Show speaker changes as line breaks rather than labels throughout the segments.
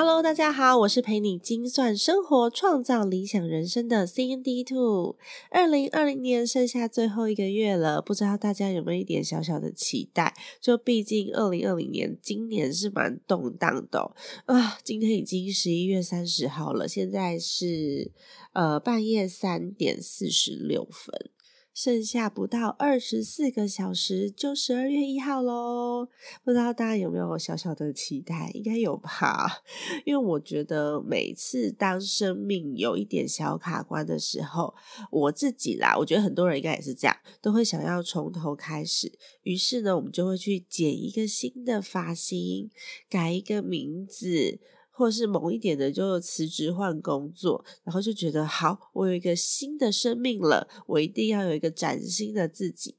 Hello，大家好，我是陪你精算生活、创造理想人生的 C N D Two。二零二零年剩下最后一个月了，不知道大家有没有一点小小的期待？就毕竟二零二零年今年是蛮动荡的啊。今天已经十一月三十号了，现在是呃半夜三点四十六分。剩下不到二十四个小时就十二月一号喽，不知道大家有没有小小的期待？应该有吧，因为我觉得每次当生命有一点小卡关的时候，我自己啦，我觉得很多人应该也是这样，都会想要从头开始。于是呢，我们就会去剪一个新的发型，改一个名字。或是某一点的就辞职换工作，然后就觉得好，我有一个新的生命了，我一定要有一个崭新的自己。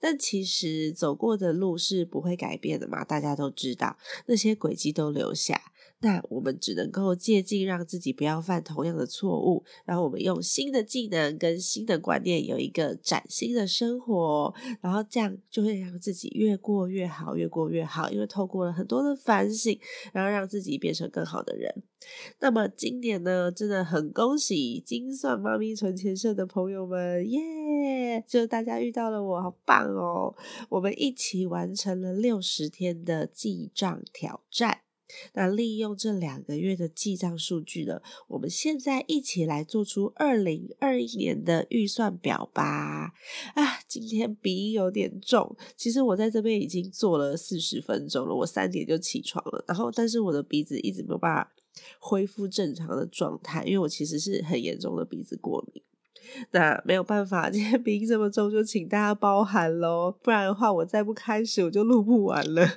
但其实走过的路是不会改变的嘛，大家都知道，那些轨迹都留下。那我们只能够借镜，让自己不要犯同样的错误。然后我们用新的技能跟新的观念，有一个崭新的生活。然后这样就会让自己越过越好，越过越好。因为透过了很多的反省，然后让自己变成更好的人。那么今年呢，真的很恭喜精算妈咪存钱社的朋友们，耶！就大家遇到了我，好棒哦！我们一起完成了六十天的记账挑战。那利用这两个月的记账数据呢，我们现在一起来做出二零二一年的预算表吧。啊，今天鼻音有点重，其实我在这边已经做了四十分钟了，我三点就起床了，然后但是我的鼻子一直没有办法恢复正常的状态，因为我其实是很严重的鼻子过敏。那没有办法，今天鼻音这么重，就请大家包涵喽，不然的话我再不开始我就录不完了。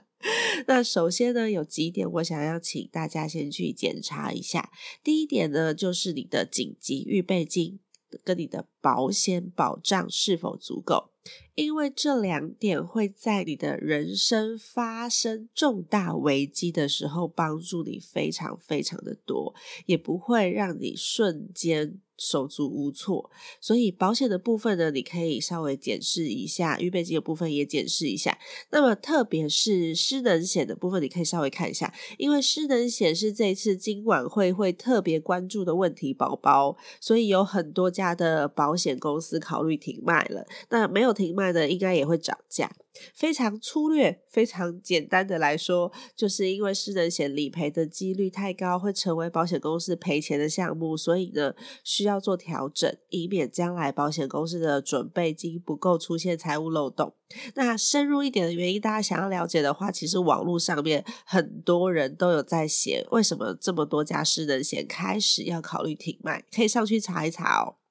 那首先呢，有几点我想要请大家先去检查一下。第一点呢，就是你的紧急预备金跟你的保险保障是否足够，因为这两点会在你的人生发生重大危机的时候帮助你非常非常的多，也不会让你瞬间。手足无措，所以保险的部分呢，你可以稍微检视一下；预备金的部分也检视一下。那么，特别是失能险的部分，你可以稍微看一下，因为失能险是这次今晚会会特别关注的问题宝宝，所以有很多家的保保险公司考虑停卖了。那没有停卖的，应该也会涨价。非常粗略、非常简单的来说，就是因为失能险理赔的几率太高，会成为保险公司赔钱的项目，所以呢需要做调整，以免将来保险公司的准备金不够，出现财务漏洞。那深入一点的原因，大家想要了解的话，其实网络上面很多人都有在写，为什么这么多家失能险开始要考虑停卖，可以上去查一查哦。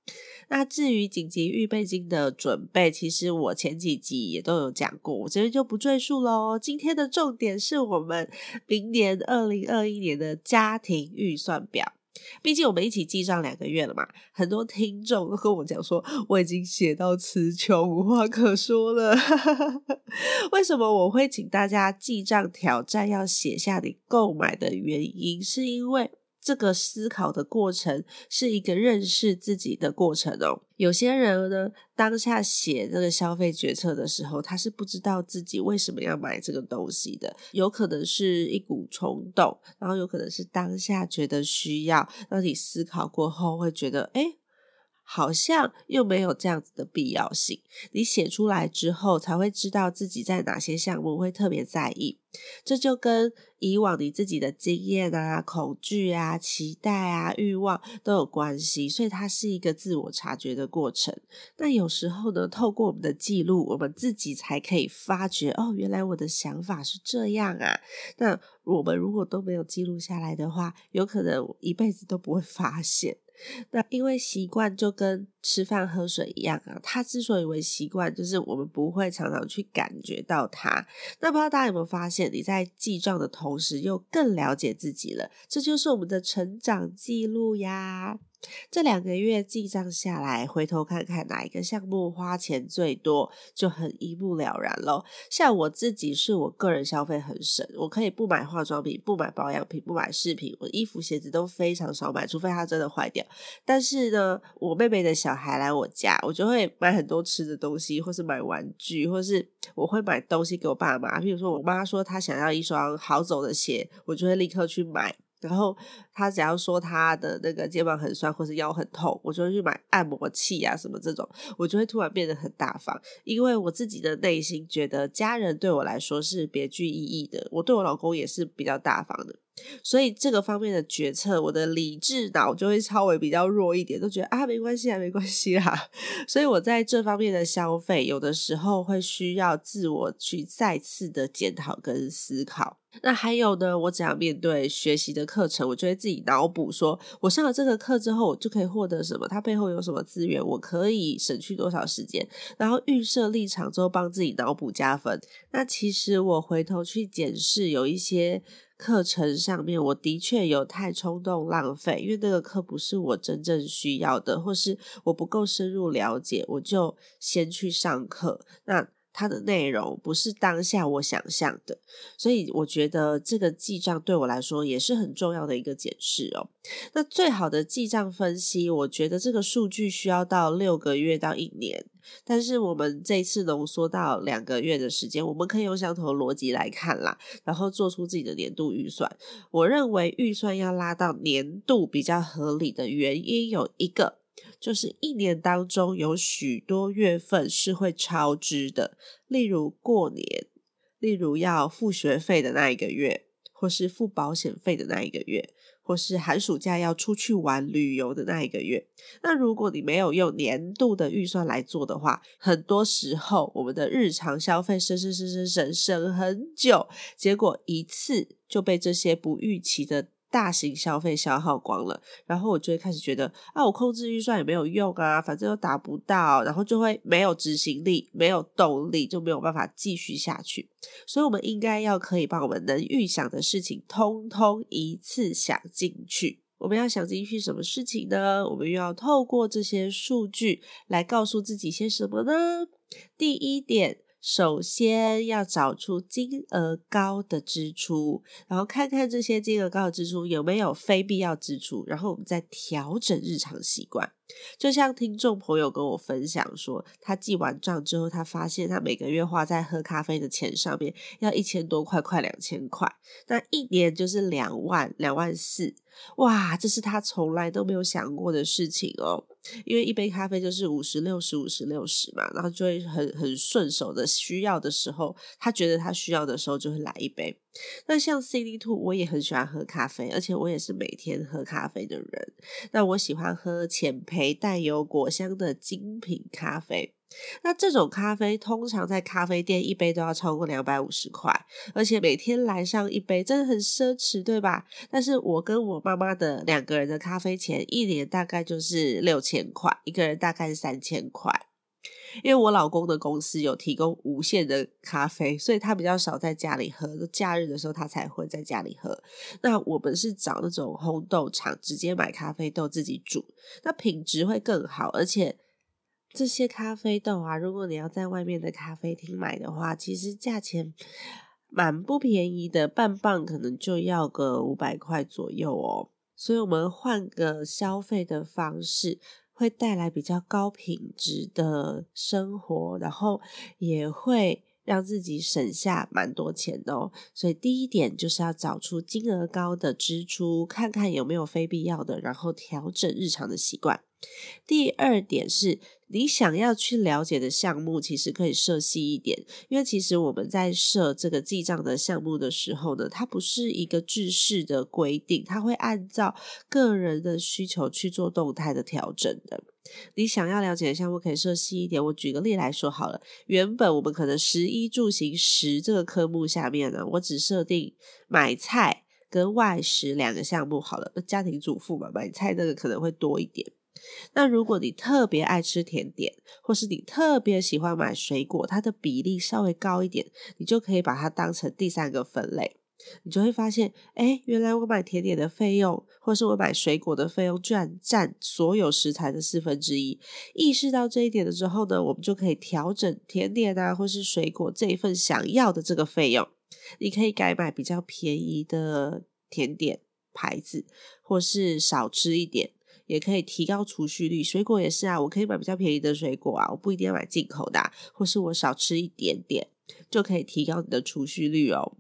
那至于紧急预备金的准备，其实我前几集也都有讲过，我这边就不赘述喽。今天的重点是我们明年二零二一年的家庭预算表。毕竟我们一起记账两个月了嘛，很多听众都跟我讲说，我已经写到词穷，无话可说了。为什么我会请大家记账挑战要写下你购买的原因？是因为。这个思考的过程是一个认识自己的过程哦。有些人呢，当下写这个消费决策的时候，他是不知道自己为什么要买这个东西的，有可能是一股冲动，然后有可能是当下觉得需要，那你思考过后会觉得，哎。好像又没有这样子的必要性。你写出来之后，才会知道自己在哪些项目会特别在意。这就跟以往你自己的经验啊、恐惧啊、期待啊、欲望都有关系。所以它是一个自我察觉的过程。那有时候呢，透过我们的记录，我们自己才可以发觉哦，原来我的想法是这样啊。那我们如果都没有记录下来的话，有可能一辈子都不会发现。那因为习惯就跟吃饭喝水一样啊，它之所以为习惯，就是我们不会常常去感觉到它。那不知道大家有没有发现，你在记账的同时，又更了解自己了？这就是我们的成长记录呀。这两个月记账下来，回头看看哪一个项目花钱最多，就很一目了然咯。像我自己是我个人消费很省，我可以不买化妆品、不买保养品、不买饰品，我衣服鞋子都非常少买，除非它真的坏掉。但是呢，我妹妹的小孩来我家，我就会买很多吃的东西，或是买玩具，或是我会买东西给我爸妈。比如说，我妈说她想要一双好走的鞋，我就会立刻去买。然后他只要说他的那个肩膀很酸或是腰很痛，我就会去买按摩器啊什么这种，我就会突然变得很大方，因为我自己的内心觉得家人对我来说是别具意义的，我对我老公也是比较大方的。所以这个方面的决策，我的理智脑就会稍微比较弱一点，都觉得啊没关系啊没关系啦。所以我在这方面的消费，有的时候会需要自我去再次的检讨跟思考。那还有呢，我只要面对学习的课程，我就会自己脑补，说我上了这个课之后，我就可以获得什么？它背后有什么资源？我可以省去多少时间？然后预设立场之后，帮自己脑补加分。那其实我回头去检视，有一些。课程上面，我的确有太冲动浪费，因为那个课不是我真正需要的，或是我不够深入了解，我就先去上课。那它的内容不是当下我想象的，所以我觉得这个记账对我来说也是很重要的一个检视哦。那最好的记账分析，我觉得这个数据需要到六个月到一年。但是我们这次浓缩到两个月的时间，我们可以用相同逻辑来看啦，然后做出自己的年度预算。我认为预算要拉到年度比较合理的原因有一个，就是一年当中有许多月份是会超支的，例如过年，例如要付学费的那一个月，或是付保险费的那一个月。或是寒暑假要出去玩旅游的那一个月，那如果你没有用年度的预算来做的话，很多时候我们的日常消费省省省省省省很久，结果一次就被这些不预期的。大型消费消耗光了，然后我就会开始觉得啊，我控制预算也没有用啊，反正又达不到，然后就会没有执行力，没有动力，就没有办法继续下去。所以，我们应该要可以把我们能预想的事情，通通一次想进去。我们要想进去什么事情呢？我们又要透过这些数据来告诉自己些什么呢？第一点。首先要找出金额高的支出，然后看看这些金额高的支出有没有非必要支出，然后我们再调整日常习惯。就像听众朋友跟我分享说，他记完账之后，他发现他每个月花在喝咖啡的钱上面要一千多块，快两千块，那一年就是两万两万四。哇，这是他从来都没有想过的事情哦。因为一杯咖啡就是五十六十五十六十嘛，然后就会很很顺手的，需要的时候，他觉得他需要的时候就会来一杯。那像 CD Two，我也很喜欢喝咖啡，而且我也是每天喝咖啡的人。那我喜欢喝浅焙带有果香的精品咖啡。那这种咖啡通常在咖啡店一杯都要超过两百五十块，而且每天来上一杯真的很奢侈，对吧？但是我跟我妈妈的两个人的咖啡钱一年大概就是六千块，一个人大概是三千块。因为我老公的公司有提供无限的咖啡，所以他比较少在家里喝，假日的时候他才会在家里喝。那我们是找那种烘豆厂，直接买咖啡豆自己煮，那品质会更好，而且。这些咖啡豆啊，如果你要在外面的咖啡厅买的话，其实价钱蛮不便宜的，半磅可能就要个五百块左右哦。所以，我们换个消费的方式，会带来比较高品质的生活，然后也会让自己省下蛮多钱的哦。所以，第一点就是要找出金额高的支出，看看有没有非必要的，然后调整日常的习惯。第二点是。你想要去了解的项目，其实可以设细一点，因为其实我们在设这个记账的项目的时候呢，它不是一个制式的规定，它会按照个人的需求去做动态的调整的。你想要了解的项目可以设细一点。我举个例来说好了，原本我们可能食衣住行食这个科目下面呢，我只设定买菜。跟外食两个项目好了。那家庭主妇嘛，买菜那个可能会多一点。那如果你特别爱吃甜点，或是你特别喜欢买水果，它的比例稍微高一点，你就可以把它当成第三个分类。你就会发现，哎，原来我买甜点的费用，或是我买水果的费用，居然占所有食材的四分之一。意识到这一点了之后呢，我们就可以调整甜点啊，或是水果这一份想要的这个费用。你可以改买比较便宜的甜点牌子，或是少吃一点。也可以提高储蓄率，水果也是啊，我可以买比较便宜的水果啊，我不一定要买进口的，或是我少吃一点点，就可以提高你的储蓄率哦。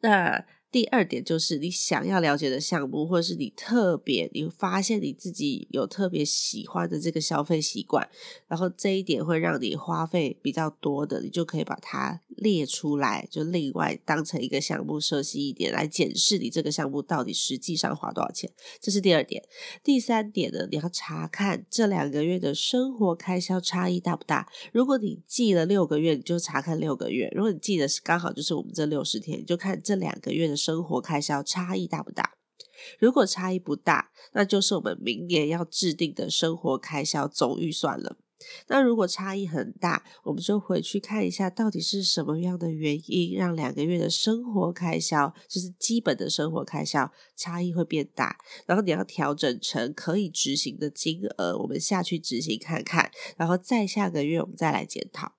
那。第二点就是你想要了解的项目，或者是你特别你发现你自己有特别喜欢的这个消费习惯，然后这一点会让你花费比较多的，你就可以把它列出来，就另外当成一个项目设计一点来检视你这个项目到底实际上花多少钱。这是第二点。第三点呢，你要查看这两个月的生活开销差异大不大。如果你记了六个月，你就查看六个月；如果你记得是刚好就是我们这六十天，你就看这两个月的。生活开销差异大不大？如果差异不大，那就是我们明年要制定的生活开销总预算了。那如果差异很大，我们就回去看一下，到底是什么样的原因让两个月的生活开销，就是基本的生活开销差异会变大。然后你要调整成可以执行的金额，我们下去执行看看，然后再下个月我们再来检讨。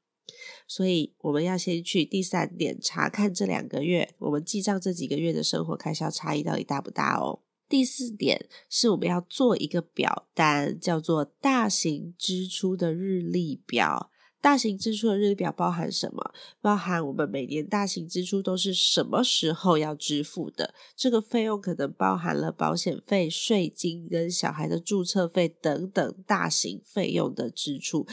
所以我们要先去第三点查看这两个月我们记账这几个月的生活开销差异到底大不大哦。第四点是我们要做一个表单，叫做大型支出的日历表。大型支出的日历表包含什么？包含我们每年大型支出都是什么时候要支付的？这个费用可能包含了保险费、税金跟小孩的注册费等等大型费用的支出。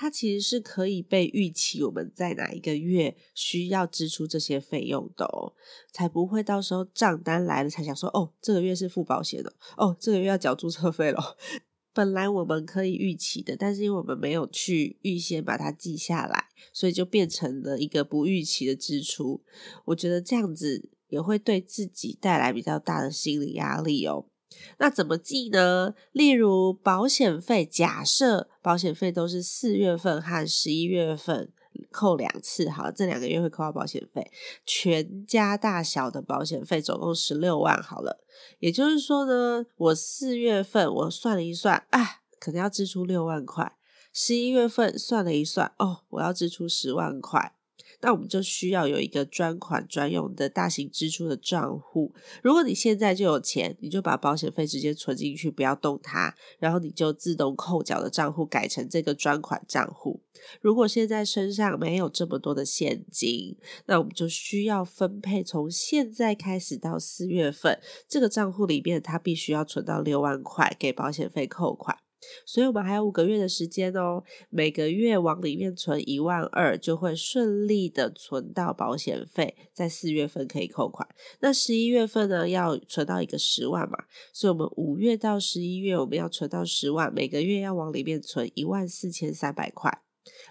它其实是可以被预期我们在哪一个月需要支出这些费用的哦，才不会到时候账单来了才想说哦，这个月是付保险的，哦，这个月要缴注册费了。本来我们可以预期的，但是因为我们没有去预先把它记下来，所以就变成了一个不预期的支出。我觉得这样子也会对自己带来比较大的心理压力哦。那怎么记呢？例如保险费，假设保险费都是四月份和十一月份扣两次，好，这两个月会扣到保险费，全家大小的保险费总共十六万，好了，也就是说呢，我四月份我算了一算，啊，可能要支出六万块，十一月份算了一算，哦，我要支出十万块。那我们就需要有一个专款专用的大型支出的账户。如果你现在就有钱，你就把保险费直接存进去，不要动它，然后你就自动扣缴的账户改成这个专款账户。如果现在身上没有这么多的现金，那我们就需要分配从现在开始到四月份，这个账户里面它必须要存到六万块给保险费扣款。所以我们还有五个月的时间哦，每个月往里面存一万二，就会顺利的存到保险费，在四月份可以扣款。那十一月份呢，要存到一个十万嘛，所以我们五月到十一月我们要存到十万，每个月要往里面存一万四千三百块。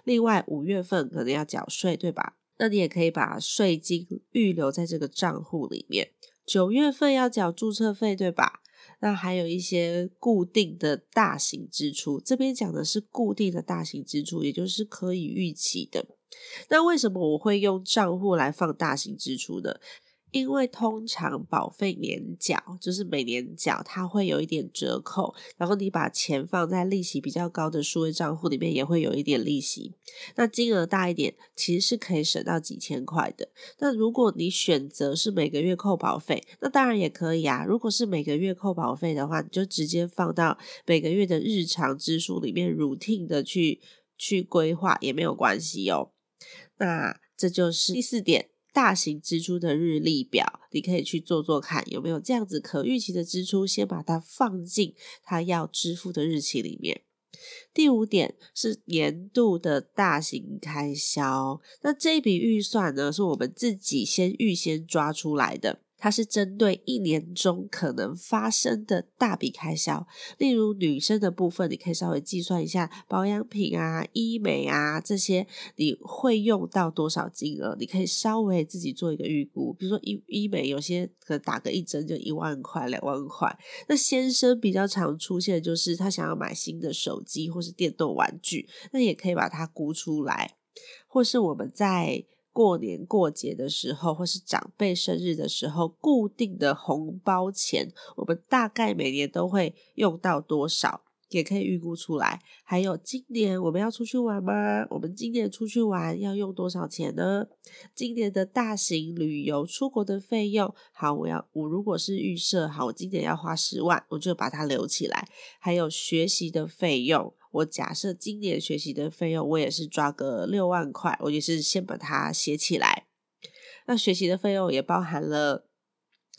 另外五月份可能要缴税，对吧？那你也可以把税金预留在这个账户里面。九月份要缴注册费，对吧？那还有一些固定的大型支出，这边讲的是固定的大型支出，也就是可以预期的。那为什么我会用账户来放大型支出呢？因为通常保费年缴就是每年缴，它会有一点折扣，然后你把钱放在利息比较高的数位账户里面，也会有一点利息。那金额大一点，其实是可以省到几千块的。那如果你选择是每个月扣保费，那当然也可以啊。如果是每个月扣保费的话，你就直接放到每个月的日常支出里面，routine 的去去规划也没有关系哦。那这就是第四点。大型支出的日历表，你可以去做做看，有没有这样子可预期的支出，先把它放进他要支付的日期里面。第五点是年度的大型开销，那这笔预算呢，是我们自己先预先抓出来的。它是针对一年中可能发生的大笔开销，例如女生的部分，你可以稍微计算一下保养品啊、医美啊这些，你会用到多少金额？你可以稍微自己做一个预估。比如说医医美，有些可能打个一针就一万块、两万块。那先生比较常出现的就是他想要买新的手机或是电动玩具，那也可以把它估出来，或是我们在。过年过节的时候，或是长辈生日的时候，固定的红包钱，我们大概每年都会用到多少，也可以预估出来。还有今年我们要出去玩吗？我们今年出去玩要用多少钱呢？今年的大型旅游出国的费用，好，我要我如果是预设好，我今年要花十万，我就把它留起来。还有学习的费用。我假设今年学习的费用，我也是抓个六万块，我也是先把它写起来。那学习的费用也包含了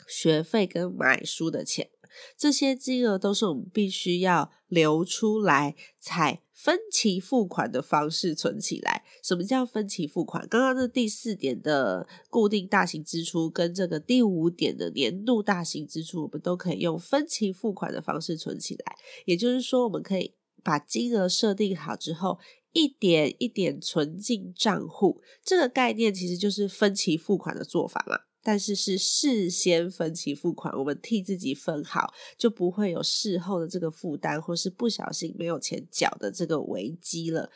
学费跟买书的钱，这些金额都是我们必须要留出来，采分期付款的方式存起来。什么叫分期付款？刚刚的第四点的固定大型支出，跟这个第五点的年度大型支出，我们都可以用分期付款的方式存起来。也就是说，我们可以。把金额设定好之后，一点一点存进账户，这个概念其实就是分期付款的做法嘛。但是是事先分期付款，我们替自己分好，就不会有事后的这个负担，或是不小心没有钱缴的这个危机了。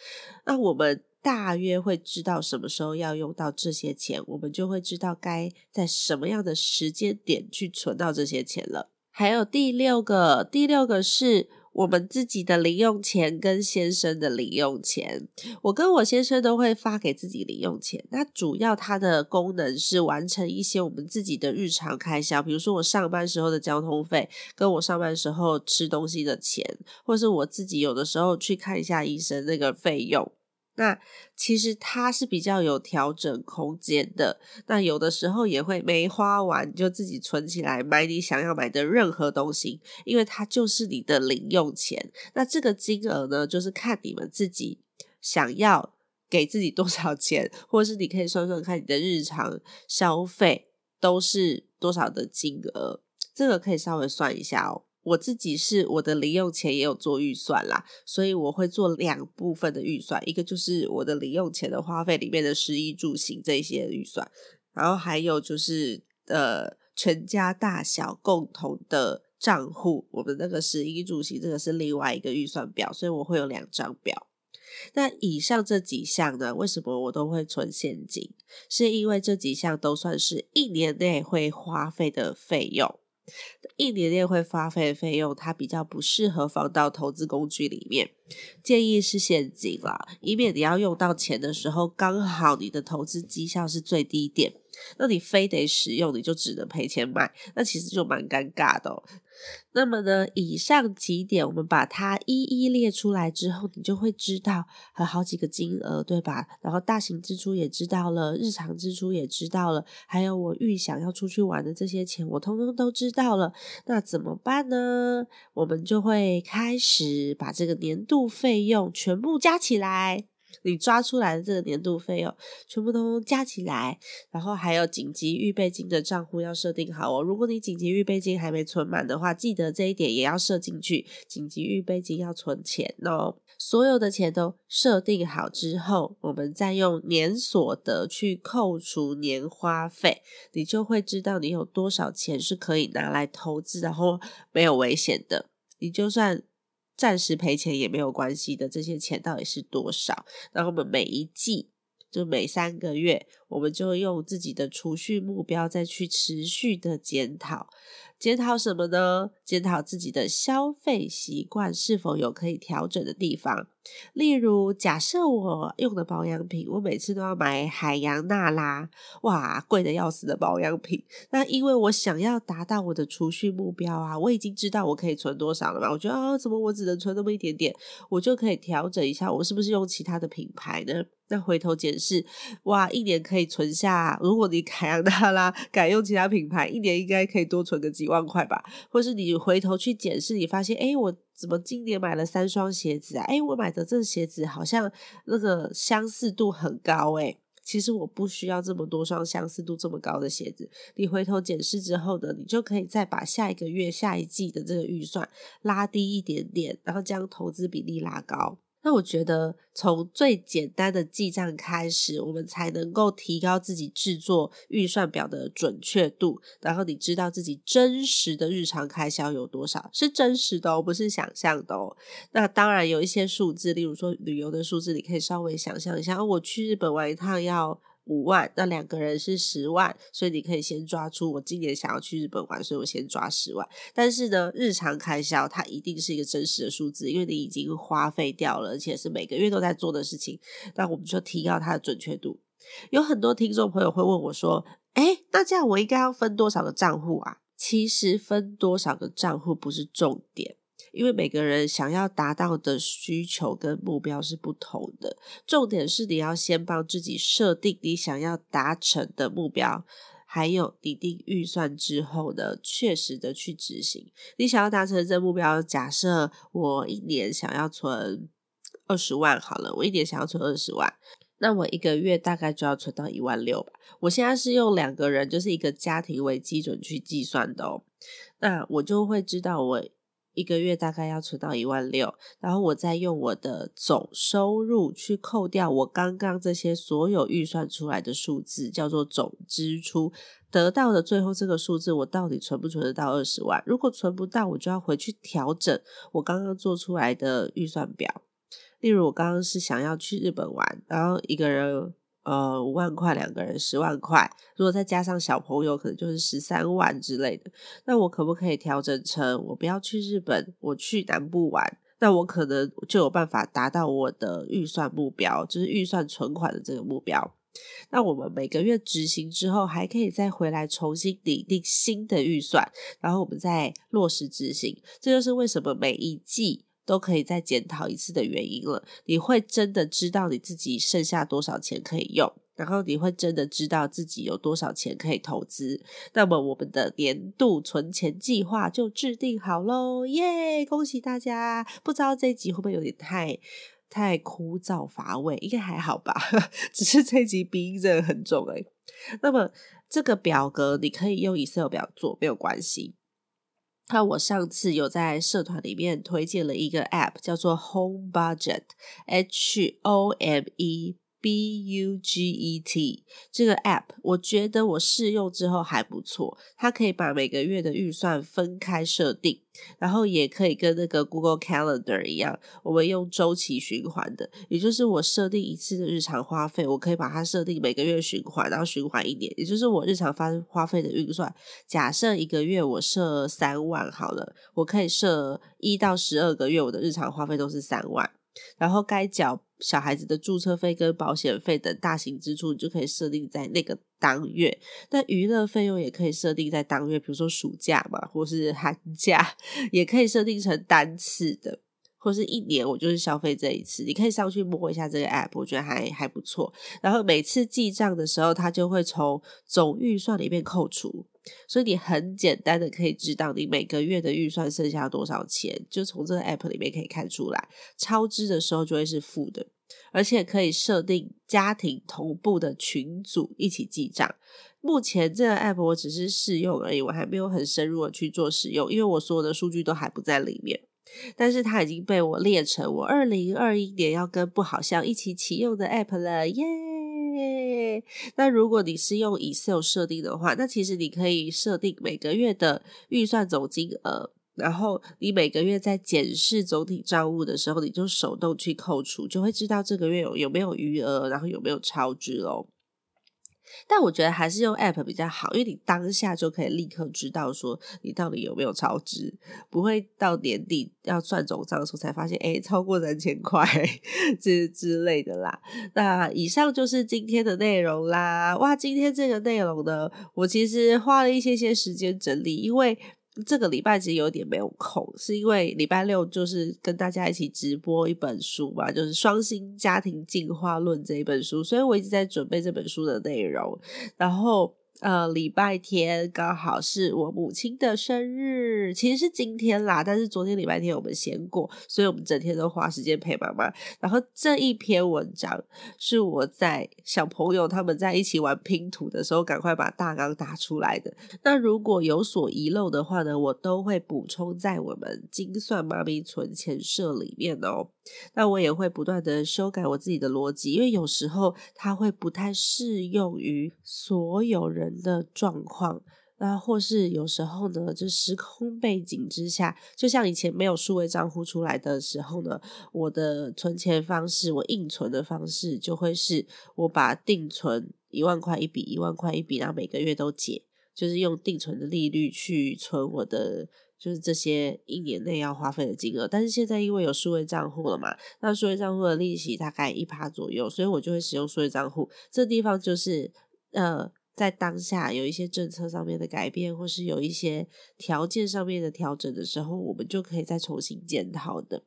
那我们大约会知道什么时候要用到这些钱，我们就会知道该在什么样的时间点去存到这些钱了。还有第六个，第六个是。我们自己的零用钱跟先生的零用钱，我跟我先生都会发给自己零用钱。那主要它的功能是完成一些我们自己的日常开销，比如说我上班时候的交通费，跟我上班时候吃东西的钱，或是我自己有的时候去看一下医生那个费用。那其实它是比较有调整空间的。那有的时候也会没花完就自己存起来买你想要买的任何东西，因为它就是你的零用钱。那这个金额呢，就是看你们自己想要给自己多少钱，或是你可以算算看你的日常消费都是多少的金额，这个可以稍微算一下哦。我自己是我的零用钱也有做预算啦，所以我会做两部分的预算，一个就是我的零用钱的花费里面的食衣住行这些预算，然后还有就是呃全家大小共同的账户，我们那个食衣住行这个是另外一个预算表，所以我会有两张表。那以上这几项呢，为什么我都会存现金？是因为这几项都算是一年内会花费的费用。一年内会花费的费用，它比较不适合放到投资工具里面，建议是现金啦，以免你要用到钱的时候，刚好你的投资绩效是最低点。那你非得使用，你就只能赔钱买，那其实就蛮尴尬的。那么呢，以上几点我们把它一一列出来之后，你就会知道和好几个金额，对吧？然后大型支出也知道了，日常支出也知道了，还有我预想要出去玩的这些钱，我通通都知道了。那怎么办呢？我们就会开始把这个年度费用全部加起来。你抓出来的这个年度费用全部都加起来，然后还有紧急预备金的账户要设定好哦。如果你紧急预备金还没存满的话，记得这一点也要设进去。紧急预备金要存钱哦。所有的钱都设定好之后，我们再用年所得去扣除年花费，你就会知道你有多少钱是可以拿来投资，然后没有危险的。你就算。暂时赔钱也没有关系的，这些钱到底是多少？然后我们每一季，就每三个月，我们就用自己的储蓄目标再去持续的检讨。检讨什么呢？检讨自己的消费习惯是否有可以调整的地方。例如，假设我用的保养品，我每次都要买海洋娜拉，哇，贵的要死的保养品。那因为我想要达到我的储蓄目标啊，我已经知道我可以存多少了嘛。我觉得啊，怎么我只能存那么一点点？我就可以调整一下，我是不是用其他的品牌呢？那回头检视，哇，一年可以可以存下，如果你海洋娜拉改用其他品牌，一年应该可以多存个几万块吧？或是你回头去检视，你发现，哎，我怎么今年买了三双鞋子啊？哎，我买的这鞋子好像那个相似度很高，哎。其实我不需要这么多双相似度这么高的鞋子。你回头检视之后呢，你就可以再把下一个月、下一季的这个预算拉低一点点，然后将投资比例拉高。那我觉得从最简单的记账开始，我们才能够提高自己制作预算表的准确度。然后你知道自己真实的日常开销有多少，是真实的哦，不是想象的哦。那当然有一些数字，例如说旅游的数字，你可以稍微想象一下，我去日本玩一趟要。五万，那两个人是十万，所以你可以先抓出我今年想要去日本玩，所以我先抓十万。但是呢，日常开销它一定是一个真实的数字，因为你已经花费掉了，而且是每个月都在做的事情。那我们就提高它的准确度。有很多听众朋友会问我说：“哎，那这样我应该要分多少个账户啊？”其实分多少个账户不是重点。因为每个人想要达到的需求跟目标是不同的，重点是你要先帮自己设定你想要达成的目标，还有拟定预算之后呢，确实的去执行。你想要达成这目标，假设我一年想要存二十万，好了，我一年想要存二十万，那我一个月大概就要存到一万六吧。我现在是用两个人，就是一个家庭为基准去计算的哦，那我就会知道我。一个月大概要存到一万六，然后我再用我的总收入去扣掉我刚刚这些所有预算出来的数字，叫做总支出，得到的最后这个数字，我到底存不存得到二十万？如果存不到，我就要回去调整我刚刚做出来的预算表。例如，我刚刚是想要去日本玩，然后一个人。呃，五万块两个人十万块，如果再加上小朋友，可能就是十三万之类的。那我可不可以调整成我不要去日本，我去南部玩？那我可能就有办法达到我的预算目标，就是预算存款的这个目标。那我们每个月执行之后，还可以再回来重新拟定新的预算，然后我们再落实执行。这就是为什么每一季。都可以再检讨一次的原因了。你会真的知道你自己剩下多少钱可以用，然后你会真的知道自己有多少钱可以投资。那么我们的年度存钱计划就制定好喽，耶！恭喜大家！不知道这一集会不会有点太太枯燥乏味？应该还好吧，只是这一集鼻音真的很重哎。那么这个表格你可以用 Excel 表做，没有关系。那我上次有在社团里面推荐了一个 App，叫做 Home Budget，H O M E。B U G E T 这个 app，我觉得我试用之后还不错。它可以把每个月的预算分开设定，然后也可以跟那个 Google Calendar 一样，我们用周期循环的。也就是我设定一次的日常花费，我可以把它设定每个月循环，然后循环一年。也就是我日常发花费的预算，假设一个月我设三万好了，我可以设一到十二个月，我的日常花费都是三万。然后该缴小孩子的注册费跟保险费等大型支出，你就可以设定在那个当月。但娱乐费用也可以设定在当月，比如说暑假嘛，或是寒假，也可以设定成单次的。或是一年我就是消费这一次，你可以上去摸一下这个 app，我觉得还还不错。然后每次记账的时候，它就会从总预算里面扣除，所以你很简单的可以知道你每个月的预算剩下多少钱，就从这个 app 里面可以看出来。超支的时候就会是负的，而且可以设定家庭同步的群组一起记账。目前这个 app 我只是试用而已，我还没有很深入的去做使用，因为我所有的数据都还不在里面。但是它已经被我列成我二零二一年要跟不好像一起启用的 app 了，耶！那如果你是用 Excel 设定的话，那其实你可以设定每个月的预算总金额，然后你每个月在检视总体账务的时候，你就手动去扣除，就会知道这个月有有没有余额，然后有没有超支哦。但我觉得还是用 App 比较好，因为你当下就可以立刻知道说你到底有没有超支，不会到年底要算总账的时候才发现，哎，超过三千块 之之类的啦。那以上就是今天的内容啦。哇，今天这个内容呢，我其实花了一些些时间整理，因为。这个礼拜其实有点没有空，是因为礼拜六就是跟大家一起直播一本书嘛，就是《双薪家庭进化论》这一本书，所以我一直在准备这本书的内容。然后呃，礼拜天刚好是我母亲的生日，其实是今天啦，但是昨天礼拜天我们先过，所以我们整天都花时间陪妈妈。然后这一篇文章是我在小朋友他们在一起玩拼图的时候，赶快把大纲打出来的。那如果有所遗漏的话呢，我都会补充在我们精算妈咪存钱社里面哦。那我也会不断的修改我自己的逻辑，因为有时候它会不太适用于所有人的状况。那或是有时候呢，就时空背景之下，就像以前没有数位账户出来的时候呢，我的存钱方式，我硬存的方式就会是我把定存一万块一笔，一万块一笔，然后每个月都解，就是用定存的利率去存我的。就是这些一年内要花费的金额，但是现在因为有数位账户了嘛，那数位账户的利息大概一趴左右，所以我就会使用数位账户。这地方就是呃，在当下有一些政策上面的改变，或是有一些条件上面的调整的时候，我们就可以再重新检讨的。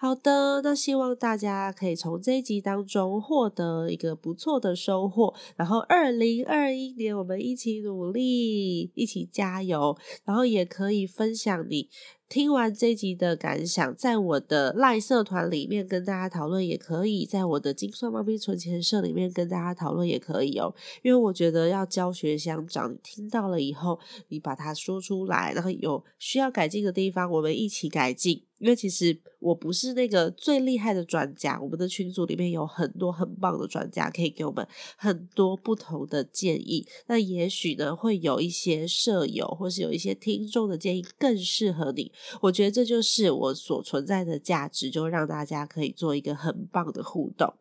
好的，那希望大家可以从这一集当中获得一个不错的收获。然后，二零二一年我们一起努力，一起加油。然后也可以分享你。听完这集的感想，在我的赖社团里面跟大家讨论也可以，在我的金算猫咪存钱社里面跟大家讨论也可以哦。因为我觉得要教学相长，你听到了以后，你把它说出来，然后有需要改进的地方，我们一起改进。因为其实我不是那个最厉害的专家，我们的群组里面有很多很棒的专家，可以给我们很多不同的建议。那也许呢，会有一些舍友或是有一些听众的建议更适合你。我觉得这就是我所存在的价值，就让大家可以做一个很棒的互动。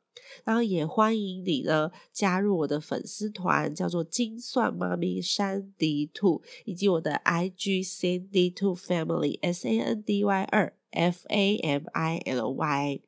然后也欢迎你呢加入我的粉丝团，叫做“精算妈咪山迪兔”，以及我的 IG Sandy Two Family S A N D Y 二 F A M I L Y。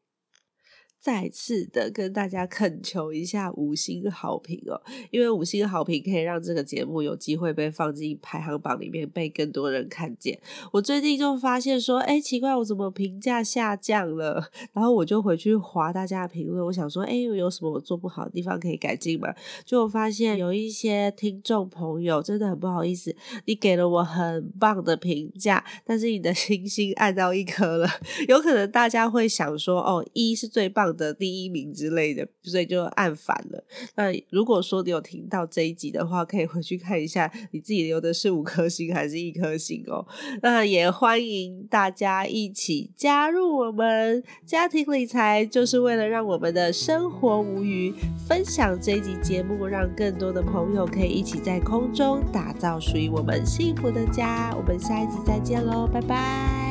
再次的跟大家恳求一下五星好评哦，因为五星好评可以让这个节目有机会被放进排行榜里面，被更多人看见。我最近就发现说，哎，奇怪，我怎么评价下降了？然后我就回去划大家的评论，我想说，哎，有什么我做不好的地方可以改进吗？就发现有一些听众朋友真的很不好意思，你给了我很棒的评价，但是你的 星星按到一颗了，有可能大家会想说，哦，一是最棒。的第一名之类的，所以就按反了。那如果说你有听到这一集的话，可以回去看一下，你自己留的是五颗星还是一颗星哦。那也欢迎大家一起加入我们家庭理财，就是为了让我们的生活无虞。分享这一集节目，让更多的朋友可以一起在空中打造属于我们幸福的家。我们下一集再见喽，拜拜。